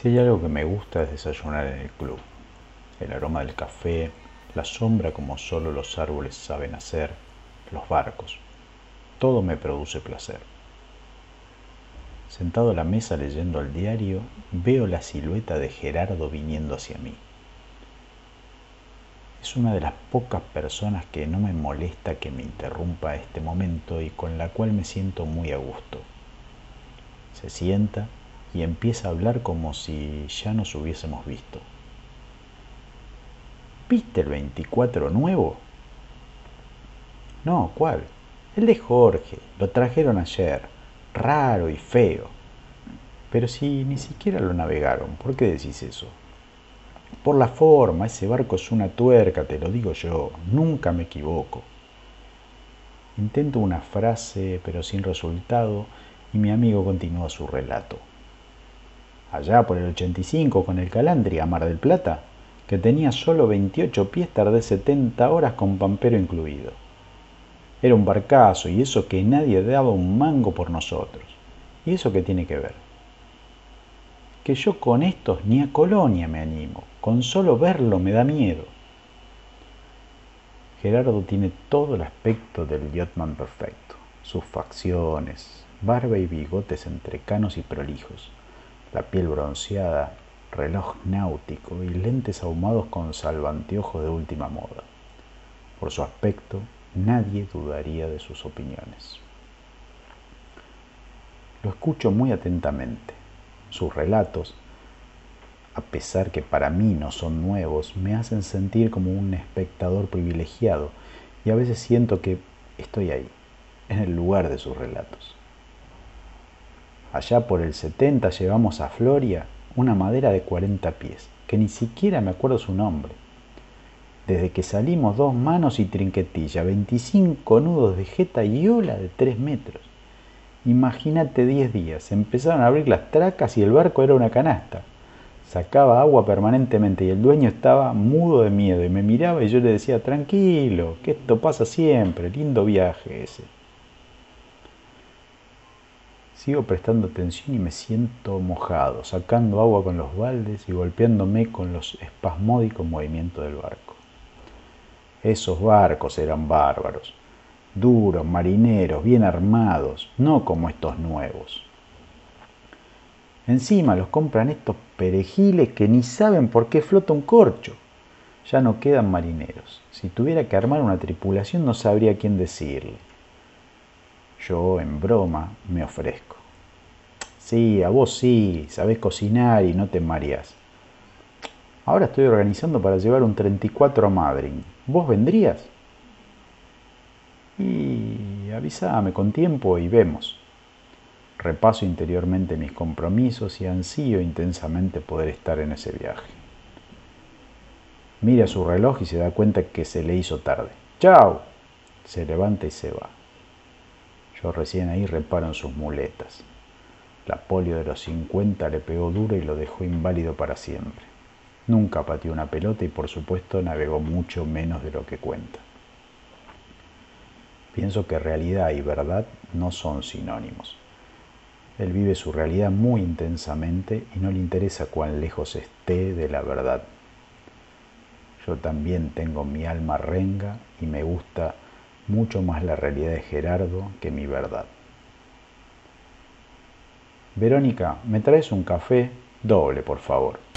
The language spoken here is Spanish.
Si hay algo que me gusta es desayunar en el club. El aroma del café, la sombra como solo los árboles saben hacer, los barcos. Todo me produce placer. Sentado a la mesa leyendo el diario, veo la silueta de Gerardo viniendo hacia mí. Es una de las pocas personas que no me molesta que me interrumpa este momento y con la cual me siento muy a gusto. Se sienta y empieza a hablar como si ya nos hubiésemos visto. ¿Viste el 24 nuevo? No, ¿cuál? El de Jorge. Lo trajeron ayer. Raro y feo. Pero si ni siquiera lo navegaron, ¿por qué decís eso? Por la forma, ese barco es una tuerca, te lo digo yo. Nunca me equivoco. Intento una frase, pero sin resultado, y mi amigo continúa su relato allá por el 85 con el Calandria, Mar del Plata, que tenía solo 28 pies, tardé 70 horas con pampero incluido. Era un barcazo y eso que nadie daba un mango por nosotros. ¿Y eso qué tiene que ver? Que yo con estos ni a Colonia me animo, con solo verlo me da miedo. Gerardo tiene todo el aspecto del yachtsman perfecto, sus facciones, barba y bigotes entrecanos y prolijos la piel bronceada, reloj náutico y lentes ahumados con salvanteojos de última moda. Por su aspecto, nadie dudaría de sus opiniones. Lo escucho muy atentamente. Sus relatos, a pesar que para mí no son nuevos, me hacen sentir como un espectador privilegiado y a veces siento que estoy ahí, en el lugar de sus relatos. Allá por el 70 llevamos a Floria una madera de 40 pies, que ni siquiera me acuerdo su nombre. Desde que salimos dos manos y trinquetilla, 25 nudos de jeta y ola de 3 metros. Imagínate 10 días, empezaron a abrir las tracas y el barco era una canasta. Sacaba agua permanentemente y el dueño estaba mudo de miedo y me miraba y yo le decía, tranquilo, que esto pasa siempre, lindo viaje ese. Sigo prestando atención y me siento mojado, sacando agua con los baldes y golpeándome con los espasmódicos movimientos del barco. Esos barcos eran bárbaros, duros, marineros, bien armados, no como estos nuevos. Encima los compran estos perejiles que ni saben por qué flota un corcho. Ya no quedan marineros. Si tuviera que armar una tripulación no sabría quién decirle. Yo, en broma, me ofrezco. Sí, a vos sí, sabés cocinar y no te mareás. Ahora estoy organizando para llevar un 34 a Madrid. ¿Vos vendrías? Y avísame con tiempo y vemos. Repaso interiormente mis compromisos y ansío intensamente poder estar en ese viaje. Mira su reloj y se da cuenta que se le hizo tarde. ¡Chao! Se levanta y se va. Yo recién ahí reparo en sus muletas. La polio de los 50 le pegó duro y lo dejó inválido para siempre. Nunca pateó una pelota y por supuesto navegó mucho menos de lo que cuenta. Pienso que realidad y verdad no son sinónimos. Él vive su realidad muy intensamente y no le interesa cuán lejos esté de la verdad. Yo también tengo mi alma renga y me gusta mucho más la realidad de Gerardo que mi verdad. Verónica, ¿me traes un café? Doble, por favor.